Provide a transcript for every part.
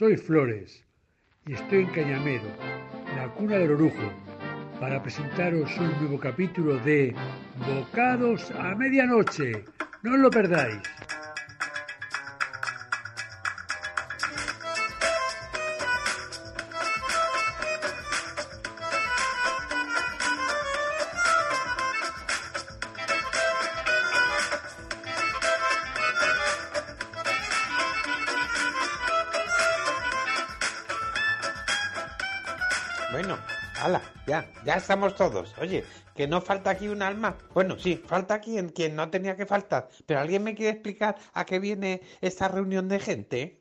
soy Flores y estoy en Cañamero, la cuna del orujo, para presentaros un nuevo capítulo de Bocados a Medianoche. No os lo perdáis. Ya, estamos todos. Oye, que no falta aquí un alma. Bueno, sí, falta quien, quien no tenía que faltar. Pero ¿alguien me quiere explicar a qué viene esta reunión de gente?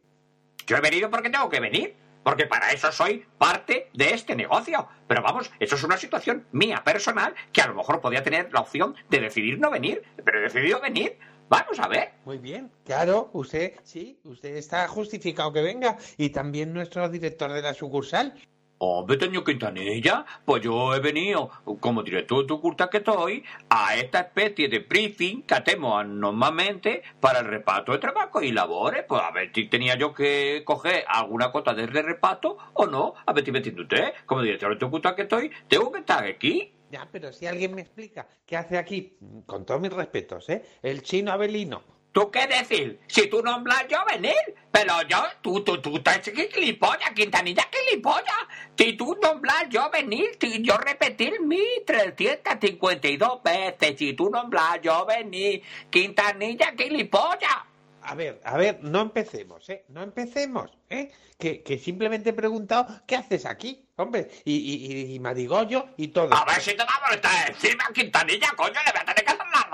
Yo he venido porque tengo que venir. Porque para eso soy parte de este negocio. Pero vamos, eso es una situación mía personal que a lo mejor podía tener la opción de decidir no venir. Pero he decidido venir. Vamos a ver. Muy bien, claro, usted, sí, usted está justificado que venga. Y también nuestro director de la sucursal. Hombre, Toño Quintanilla, pues yo he venido, como director de tu curta que estoy, a esta especie de briefing que hacemos normalmente para el reparto de trabajo y labores. Pues a ver si tenía yo que coger alguna cota de reparto o no. A ver si me entiende usted. Como director de tu curta que estoy, tengo que estar aquí. Ya, pero si alguien me explica qué hace aquí, con todos mis respetos, ¿eh? El chino Abelino. ¿Tú qué decir? Si tú nombras yo venir, pero yo, tú, tú, tú, estás gilipollas, Quintanilla, gilipollas. Si tú nombras yo venir, si yo repetir mi 352 veces, si tú nombras yo venir, Quintanilla, gilipollas. A ver, a ver, no empecemos, ¿eh? No empecemos, ¿eh? Que, que simplemente he preguntado, ¿qué haces aquí? Hombre, y, y, y Marigollo y todo. A ver si te da molestar encima, Quintanilla, coño, le voy a tener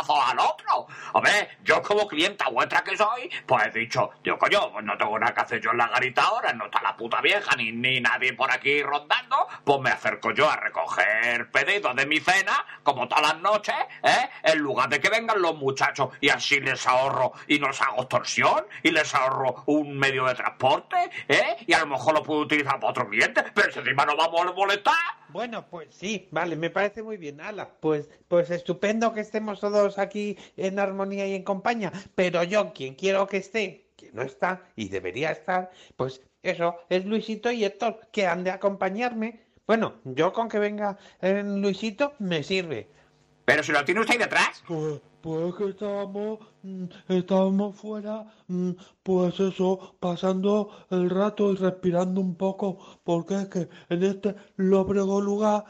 razón al otro. Ver, yo como clienta vuestra que soy, pues he dicho, yo coño, pues no tengo nada que hacer yo en la garita ahora, no está la puta vieja ni, ni nadie por aquí rondando, pues me acerco yo a recoger pedidos de mi cena, como todas las noches, ¿eh? En lugar de que vengan los muchachos y así les ahorro y no les hago extorsión y les ahorro un medio de transporte, ¿eh? Y a lo mejor lo puedo utilizar para otro cliente, pero si encima no vamos a molestar. Bueno, pues sí, vale, me parece muy bien, Ala. Pues, pues estupendo que estemos todos aquí en armonía y en compañía. Pero yo, quien quiero que esté, que no está y debería estar, pues eso, es Luisito y Héctor, que han de acompañarme. Bueno, yo con que venga eh, Luisito me sirve. Pero si lo tiene usted ahí detrás. Pues que estábamos, mm, estábamos fuera, mm, pues eso, pasando el rato y respirando un poco, porque es que en este lóbrego lugar,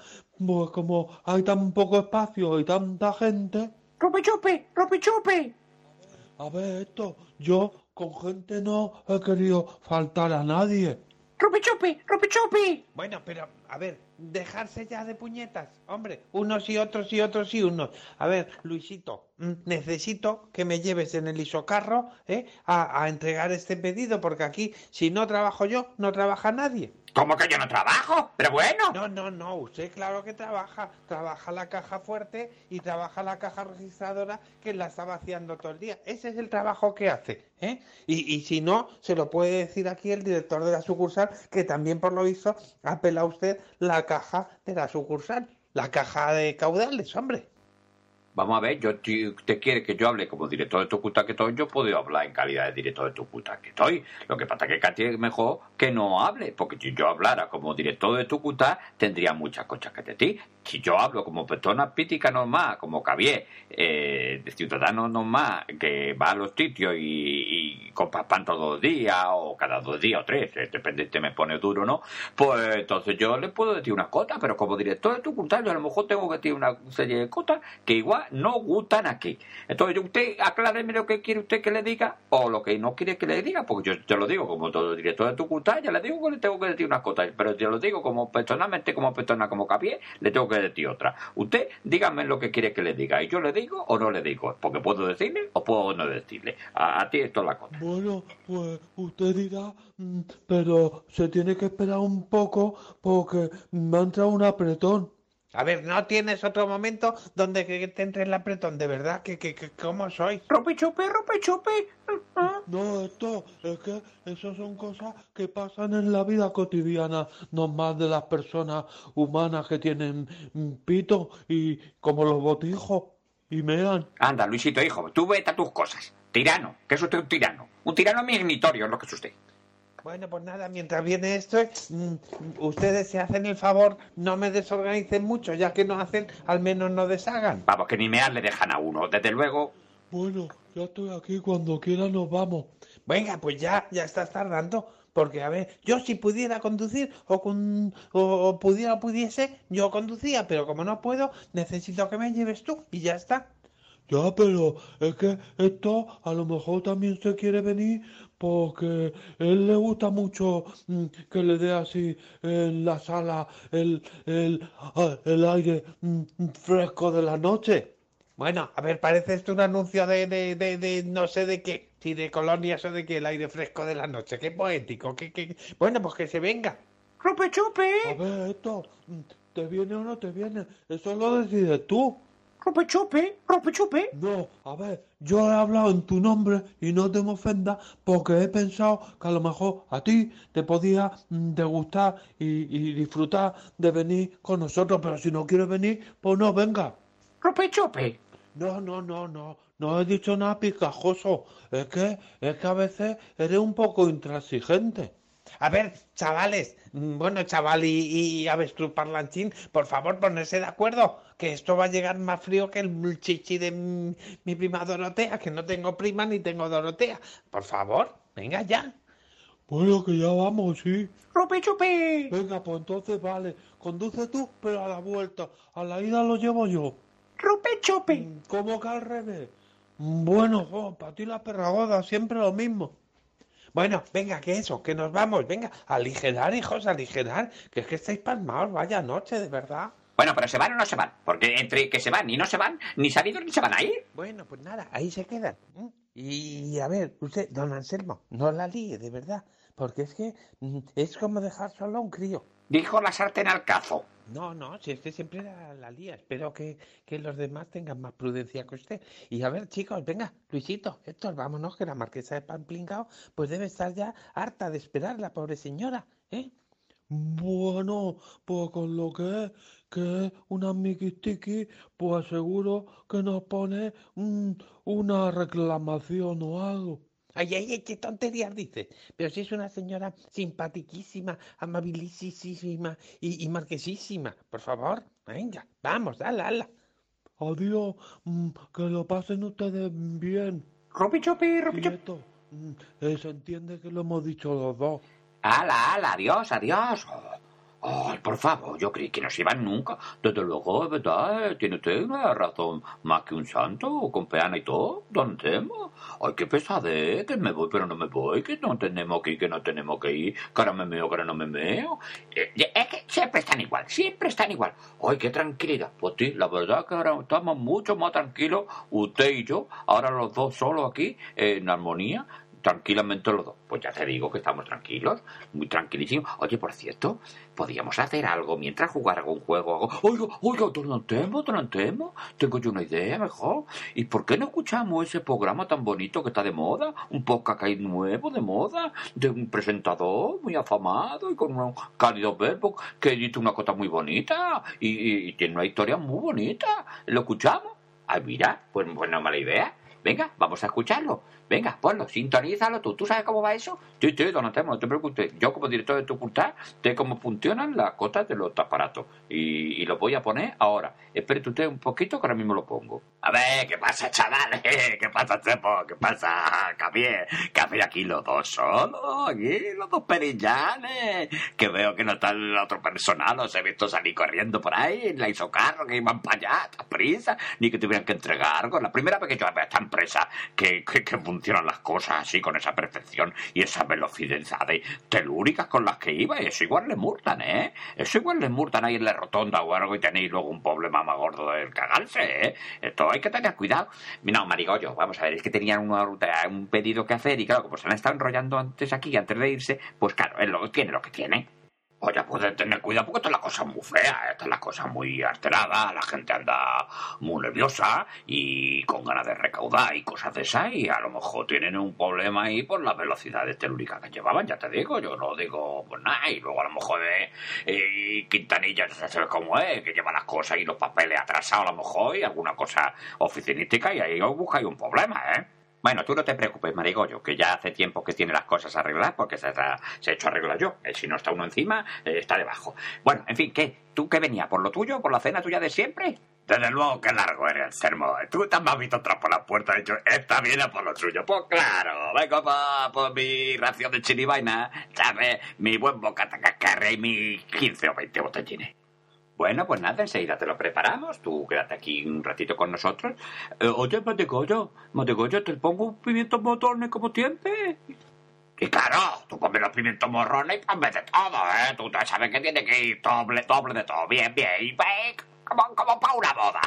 pues como hay tan poco espacio y tanta gente, ¡Rupi chupi! ¡Rupi chupi! a ver esto, yo con gente no he querido faltar a nadie. ¡Rupi chupi! ¡Rupi chupi! Bueno, pero, a ver, dejarse ya de puñetas, hombre, unos y otros y otros y unos. A ver, Luisito, mm, necesito que me lleves en el isocarro, ¿eh? A, a entregar este pedido, porque aquí, si no trabajo yo, no trabaja nadie. ¿Cómo que yo no trabajo? Pero bueno. No, no, no, usted claro que trabaja. Trabaja la caja fuerte y trabaja la caja registradora que la está vaciando todo el día. Ese es el trabajo que hace, ¿eh? Y, y si no, se lo puede decir aquí el director de la sucursal, que también por lo visto ha pelado usted la caja de la sucursal. La caja de caudales, hombre. Vamos a ver, yo si usted quiere que yo hable como director de Tucuta que estoy, yo puedo hablar en calidad de director de Tucuta que estoy. Lo que pasa es que casi es mejor que no hable, porque si yo hablara como director de Tucuta, tendría muchas cosas que decir. Si yo hablo como persona pítica normal, como Cavier, eh, de ciudadano normal, que va a los sitios y, compra pan todos los días, o cada dos días o tres, eh, depende si me pone duro o no, pues entonces yo le puedo decir unas cosas, pero como director de Tucuta, yo a lo mejor tengo que decir una serie de cosas que igual no gustan aquí. Entonces, usted acláreme lo que quiere usted que le diga o lo que no quiere que le diga, porque yo te lo digo como todo director de tu cultura, ya le digo que le tengo que decir unas cosas, pero yo lo digo como personalmente, como persona, como Capié, le tengo que decir otra. Usted dígame lo que quiere que le diga, y yo le digo o no le digo, porque puedo decirle o puedo no decirle. A, a ti esto es la cosa. Bueno, pues usted dirá, mm, pero se tiene que esperar un poco porque me ha entrado un apretón. A ver, ¿no tienes otro momento donde que te entre el apretón? De verdad, que, que, que ¿cómo soy? Rupi chupi, rupi chupi. No, esto es que esas son cosas que pasan en la vida cotidiana, no más de las personas humanas que tienen pito y como los botijos y mean. Anda, Luisito, hijo, tú vete a tus cosas. Tirano, que es usted un tirano. Un tirano migratorio es lo que es usted. Bueno, pues nada, mientras viene esto, mm, ustedes se hacen el favor, no me desorganicen mucho, ya que no hacen, al menos no deshagan. Vamos, que ni mear le dejan a uno. Desde luego, Bueno, ya estoy aquí, cuando quiera nos vamos. Venga, pues ya, ya estás tardando. Porque, a ver, yo si pudiera conducir o, con, o, o pudiera o pudiese, yo conducía, pero como no puedo, necesito que me lleves tú y ya está. Ya, pero es que esto a lo mejor también se quiere venir porque él le gusta mucho mm, que le dé así en la sala el, el, ah, el aire mm, fresco de la noche. Bueno, a ver, parece esto un anuncio de, de, de, de no sé de qué, si de colonias o de qué, el aire fresco de la noche, qué poético, qué, qué... Bueno, pues que se venga. ¡Rupe A chupe! ver, esto, mm, ¿te viene o no te viene? Eso lo decides tú. No, a ver, yo he hablado en tu nombre y no te me ofendas porque he pensado que a lo mejor a ti te podía mm, degustar y, y disfrutar de venir con nosotros, pero si no quieres venir, pues no venga. ¡Rupe chupe! No, no, no, no, no he dicho nada picajoso. Es que, es que a veces eres un poco intransigente. A ver, chavales, mm, bueno, chaval y, y avestruz parlanchín, por favor, ponerse de acuerdo, que esto va a llegar más frío que el chichi de mi, mi prima Dorotea, que no tengo prima ni tengo Dorotea. Por favor, venga ya. Bueno, que ya vamos, sí. ¡Rupe chupe! Venga, pues entonces vale, conduce tú, pero a la vuelta, a la ida lo llevo yo. ¡Rupe chupe! Mm, ¿Cómo que al revés? Mm, Bueno, para ti la perragoda, siempre lo mismo. Bueno, venga, que eso, que nos vamos, venga, aligerar, hijos, aligerar, que es que estáis pasmados, vaya noche, de verdad. Bueno, pero ¿se van o no se van? Porque entre que se van y no se van, ni sabidos ni se van a ir. Bueno, pues nada, ahí se quedan. ¿m? Y a ver, usted, don Anselmo, no la líe, de verdad, porque es que mm, es como dejar solo a un crío. Dijo la sartén al cazo. No, no, si usted siempre la, la lía. Espero que, que los demás tengan más prudencia que usted. Y a ver, chicos, venga, Luisito, Héctor, vámonos, que la marquesa de Pamplingao pues debe estar ya harta de esperar la pobre señora, ¿eh? Bueno, pues con lo que es, que es una miquitiqui, pues seguro que nos pone mm, una reclamación o algo. Ay, ay, ay, qué tonterías dice. Pero si es una señora simpatiquísima, amabilísima y, y marquesísima. Por favor, venga, vamos, ala, ala. Adiós, mm, que lo pasen ustedes bien. ¡Rupe chupe! ¡Rupe chupe! Quieto. Mm, eh, se entiende que lo hemos dicho los dos. ¡Hala, hala! ¡Adiós, adiós! Oh, Ay, por favor, yo creí que no se iban nunca. Desde luego, es verdad, eh, tiene usted una razón más que un santo, con peana y todo, don Temo. Ay, qué pesadez, que me voy pero no me voy, que no tenemos que ir, que no tenemos que ir, que ahora me meo, que ahora no me meo. Eh, Es que siempre están igual, siempre están igual. Ay, qué tranquilidad. Pues sí, la verdad que ahora estamos mucho más tranquilos, usted y yo, ahora los dos solos aquí, en armonía, tranquilamente los dos. Pues ya te digo que estamos tranquilos, muy tranquilísimos. Oye, por cierto, podríamos hacer algo mientras jugar algún juego. Algo. Oiga, oiga, Tornantemo, Tornantemo, tengo yo una idea mejor. ¿Y por qué no escuchamos ese programa tan bonito que está de moda? Un podcast que nuevo de moda, de un presentador muy afamado y con un cálido verbo que dice una cosa muy bonita y, tiene una historia muy bonita. ¿Lo escuchamos? Ay, mira, pues, pues no mala idea. Venga, vamos a escucharlo. Venga, ponlo, sintonízalo tú. ¿Tú sabes cómo va eso? Sí, sí, Donatelmo, no te preocupes. Yo, como director de tu facultad, sé cómo funcionan las cosas de los aparatos. Y, y lo voy a poner ahora. Espérate usted un poquito que ahora mismo lo pongo. A ver, ¿qué pasa, chavales? ¿Qué pasa, Chepo? ¿Qué pasa, Javier? Hacer aquí los dos solos, aquí los dos perillanes. Que veo que no está el otro personal, los he visto salir corriendo por ahí, en la isocarro, que iban para allá, a prisa, ni que tuvieran que entregar algo. La primera vez que yo veo esta empresa que, que, que funcionan las cosas así, con esa perfección y esa velocidad de telúricas con las que iba, eso igual le murtan, ¿eh? Eso igual le murtan ahí en la rotonda o algo y tenéis luego un problema más gordo del cagarse, ¿eh? Esto hay que tener cuidado. No, Marigollo, vamos a ver, es que tenían una un pedido que hacer y claro, como se han estado enrollando antes aquí, antes de irse, pues claro, él lo, tiene lo que tiene. Oye, puede tener cuidado porque esta es la cosa muy fea, esta es la cosa muy alterada, la gente anda muy nerviosa y con ganas de recaudar y cosas de esas y a lo mejor tienen un problema ahí por la velocidad de telúrica que llevaban, ya te digo, yo no digo pues nada y luego a lo mejor eh, Quintanilla, ya sabes cómo es, que lleva las cosas y los papeles atrasados a lo mejor y alguna cosa oficinística y ahí os buscáis un problema, ¿eh? Bueno, tú no te preocupes, Marigollo, que ya hace tiempo que tiene las cosas arregladas porque se, ha- se hecho arreglar yo. Eh, si no está uno encima, eh, está debajo. Bueno, en fin, ¿qué? ¿Tú qué venía? ¿Por lo tuyo? ¿Por la cena tuya de siempre? Desde luego que largo era el sermón. Tú te has visto entrar por la puerta y dicho, esta viene por lo suyo. Pues claro, vengo pa- por mi ración de chiribaina, ¿sabes? Mi buen bocata cascarre y mis 15 o 20 botellines. Bueno, pues nada, enseguida te lo preparamos. Tú quédate aquí un ratito con nosotros. Eh, oye, Mategoyo, Mategoyo, te pongo un pimiento motones como siempre. Y claro, tú ponme los pimientos morrones y ponme de todo, ¿eh? Tú sabes que tiene que ir doble, doble de todo. Bien, bien. Y ve, como, como para una boda.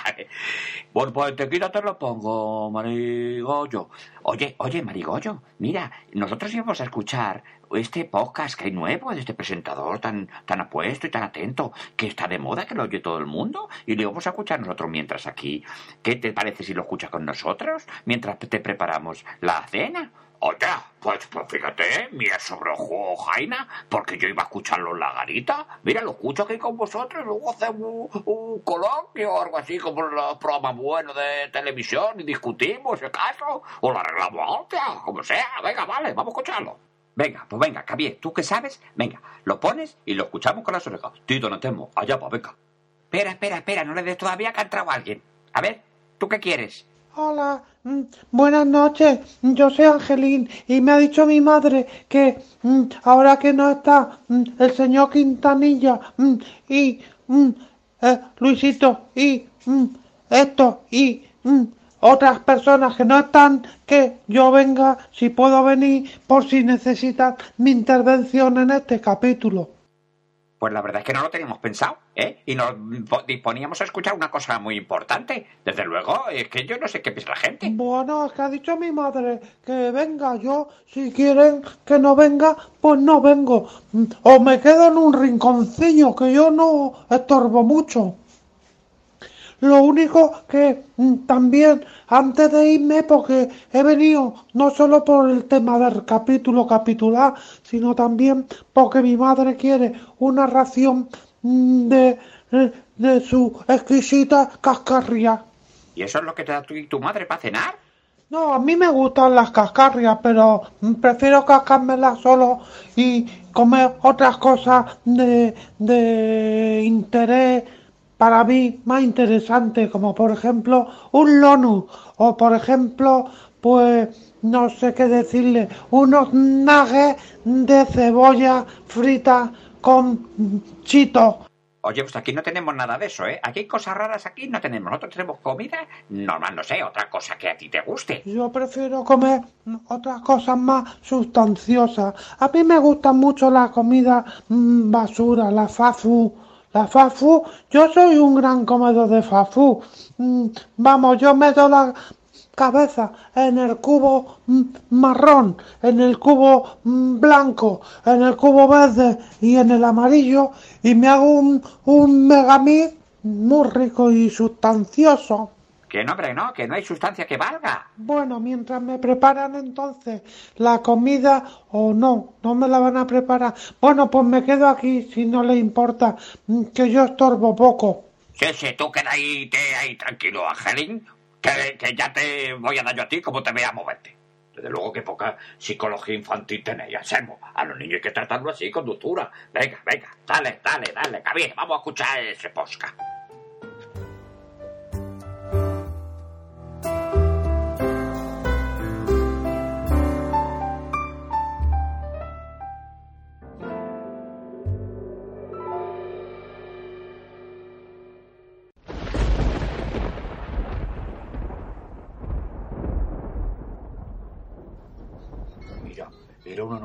Bueno, pues enseguida te lo pongo, Marigollo. Oye, oye, Marigollo, mira, nosotros íbamos a escuchar este podcast que hay nuevo de este presentador tan, tan apuesto y tan atento, que está de moda, que lo oye todo el mundo, y lo íbamos a escuchar nosotros mientras aquí. ¿Qué te parece si lo escuchas con nosotros mientras te preparamos la cena? Oye, pues, pues fíjate, mira sobre ojo, Jaina, porque yo iba a escucharlo en la garita. Mira, lo escucho aquí con vosotros, luego hacemos un, coloquio o algo así, como los programas buenos de televisión, y discutimos el caso, o lo arreglamos antes, como sea. Venga, vale, vamos a escucharlo. Venga, pues venga, Javier, ¿tú qué sabes? Venga, lo pones y lo escuchamos con las orejas. Tito, no temo, allá va, venga. Espera, espera, espera, no le des todavía que ha entrado alguien. A ver, ¿tú qué quieres? Hola, mm, buenas noches. Yo soy Angelín y me ha dicho mi madre que mm, ahora que no está mm, el señor Quintanilla y eh, Luisito y esto y otras personas que no están, que yo venga, si puedo venir, por si necesitan mi intervención en este capítulo. Pues la verdad es que no lo teníamos pensado, ¿eh? Y nos po- disponíamos a escuchar una cosa muy importante. Desde luego, es que yo no sé qué piensa la gente. Bueno, es que ha dicho mi madre que venga yo. Si quieren que no venga, pues no vengo. O me quedo en un rinconcillo, que yo no estorbo mucho. Lo único que mm, también, antes de irme, porque he venido no solo por el tema del capítulo capitular, sino también porque mi madre quiere una ración mm, de, de, de su exquisita cascarria. ¿Y eso es lo que te da tu, tu madre para cenar? No, a mí me gustan las cascarrias, pero mm, prefiero cascármelas solo y comer otras cosas de, de interés para mí más interesante, como por ejemplo un lonu o por ejemplo, pues no sé qué decirle, unos nuggets de cebolla frita con chito. Oye, pues aquí no tenemos nada de eso, ¿eh? Aquí hay cosas raras aquí, no tenemos. Nosotros tenemos comida normal, no sé, otra cosa que a ti te guste. Yo prefiero comer otras cosas más sustanciosas. A mí me gusta mucho la comida mm, basura, la fafu. La yo soy un gran comedor de fafu. Mm, vamos, yo meto la cabeza en el cubo mm, marrón, en el cubo mm, blanco, en el cubo verde y en el amarillo y me hago un, un megamix muy rico y sustancioso. Que no, hombre, no, que no hay sustancia que valga. Bueno, mientras me preparan entonces la comida o no, no me la van a preparar. Bueno, pues me quedo aquí si no le importa, mm, que yo estorbo poco. Sí, sí, tú queda ahí, te, ahí tranquilo, Angelín, que, que ya te voy a dar yo a ti como te vea moverte. Desde luego que poca psicología infantil tenéis, hacemos. A los niños hay que tratarlo así, con dulzura. Venga, venga, dale, dale, dale, Javier, vamos a escuchar ese posca.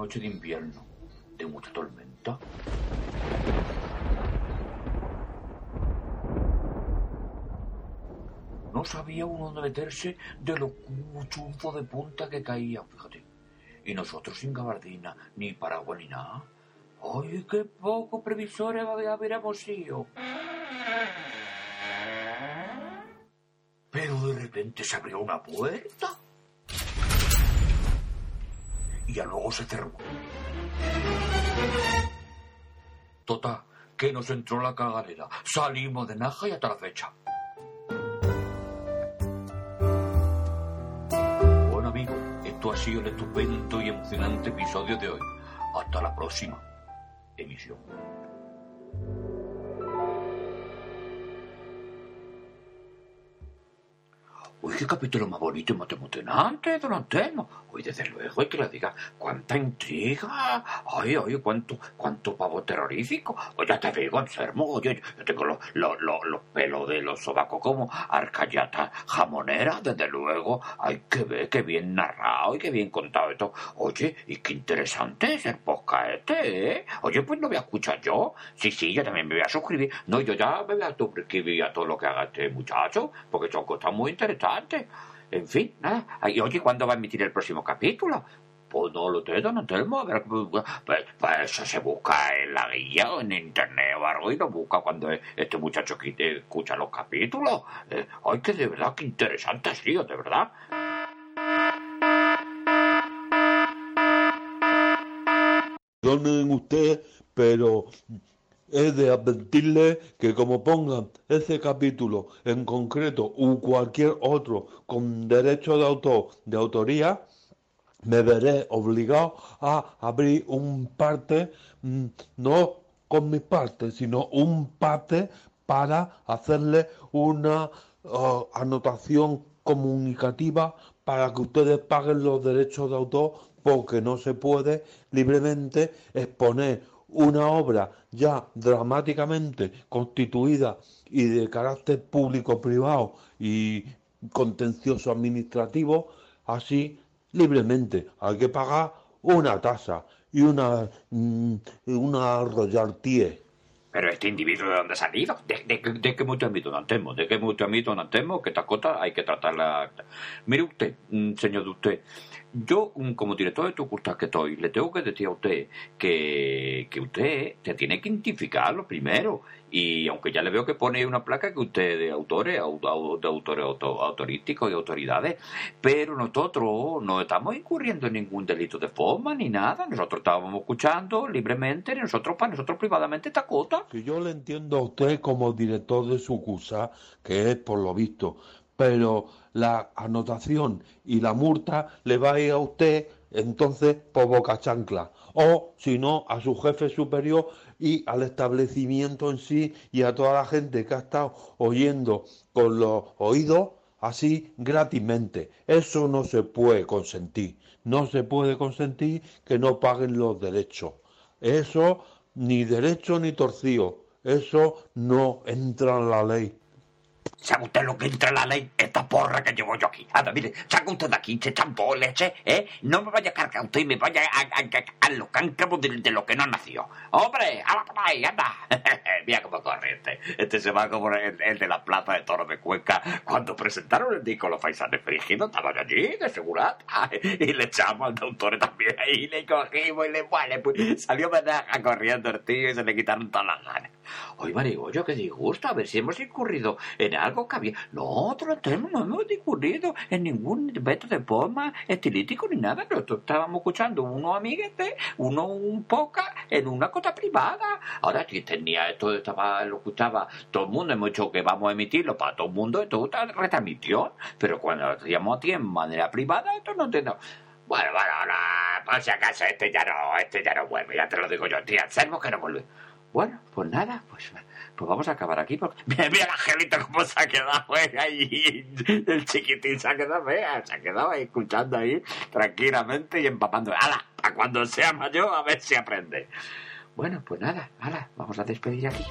Noche de invierno, de mucha tormenta. No sabía uno dónde meterse de lo chunfo de punta que caía, fíjate. Y nosotros sin gabardina, ni paraguas ni nada. ¡Ay, qué poco previsores habíamos sido! Pero de repente se abrió una puerta. Y ya luego se cerró. Tota, que nos entró la cagadera. Salimos de Naja y hasta la fecha. Bueno, amigo, ha sido el estupendo y emocionante episodio de hoy. Hasta la próxima emisión. Uy, qué capítulo más bonito y más emocionante, don Antelmo. Uy, desde luego, hay que lo diga, cuánta intriga. Ay, ay, cuánto, cuánto pavo terrorífico. Oye, ya te digo, Anselmo, oye, yo tengo los, los, los pelos de los sobacos como arcayata jamonera, desde luego. Ay, que ve, qué bien narrado y qué bien contado esto. Oye, y qué interesante es el podcast este, ¿eh? Oye, pues lo voy a escuchar yo. Sí, sí, yo también me voy a suscribir. No, yo ya me voy a suscribir a todo lo que haga este muchacho, porque son cosas muy En fin, nada. Y oye, ¿cuándo va a emitir el próximo capítulo? Pues no lo tengo, no tengo. A ver, pues, pues, eso se busca en la guía o en internet o algo y lo busca cuando este muchacho escucha los capítulos. Eh, ay, que de verdad, qué interesante ha sido, de verdad. Perdonen ustedes, pero es de advertirles que como pongan ese capítulo en concreto u cualquier otro con derecho de autor de autoría, me veré obligado a abrir un parte, mm, no con mis partes, sino un parte para hacerle una uh, anotación comunicativa para que ustedes paguen los derechos de autor porque no se puede libremente exponer una obra ya dramáticamente constituida y de carácter público-privado y contencioso administrativo, así libremente. Hay que pagar una tasa y una, mm, una royaltie. Pero este individuo de dónde ha salido? ¿De, de, de qué mucho ámbito no temo? ¿De qué no temo? Que esta cosa hay que tratarla. Mire usted, mm, señor de usted, yo como director de tu curso que estoy, le tengo que decir a usted que, que usted se tiene que identificarlo primero. Y aunque ya le veo que pone una placa que usted de autores, au- au- de autores auto- autorísticos y autoridades, pero nosotros no estamos incurriendo en ningún delito de forma ni nada. Nosotros estábamos escuchando libremente, nosotros para nosotros privadamente esta. Que yo le entiendo a usted como director de su cursa, que es por lo visto, pero la anotación y la multa le va a ir a usted entonces por boca chancla, o si no, a su jefe superior y al establecimiento en sí y a toda la gente que ha estado oyendo con los oídos así gratismente. Eso no se puede consentir. No se puede consentir que no paguen los derechos. Eso ni derecho ni torcido. Eso no entra en la ley. ¿Sabe usted lo que entra en la ley? Esta porra que llevo yo aquí. Anda, mire, saca usted de aquí, se champó leche, ¿eh? No me vaya a cargar usted y me vaya a, a, a, a los cáncamos de, de lo que no nació. ¡Hombre! ¡Hala por ahí, anda! Mira cómo corre este. Este se va como el, el de la plaza de toros de Cuenca. Cuando presentaron el disco Los Faisanes Frígidos, estaban allí, de segurata. Y le echamos al doctor también ahí, le cogimos y le vale, pues salió menaja corriendo el tío y se le quitaron todas las ganas. Oye, Marigollo, qué disgusto, a ver si hemos incurrido en algo que había... No, otro no hemos incurrido en ningún veto de forma estilístico ni nada. Nosotros estábamos escuchando unos amiguetes, uno un poca, en una cosa privada. Ahora, si tenía esto, estaba, lo escuchaba todo el mundo, hemos dicho que vamos a emitirlo para todo el mundo, esto es retransmisión. Pero cuando lo hacíamos a ti en manera privada, esto no te... Bueno, bueno, ahora, por si acaso, este ya no, este ya no vuelve, ya te lo digo yo, tía, Anselmo que no vuelve. Bueno, pues nada, pues, pues vamos a acabar aquí. Porque... Mira, la Angelita cómo se ha quedado eh, ahí. El chiquitín se ha quedado, vea, se ha quedado ahí escuchando ahí tranquilamente y empapando. ¡Hala! Para cuando sea mayor, a ver si aprende. Bueno, pues nada, hala, vamos a despedir aquí.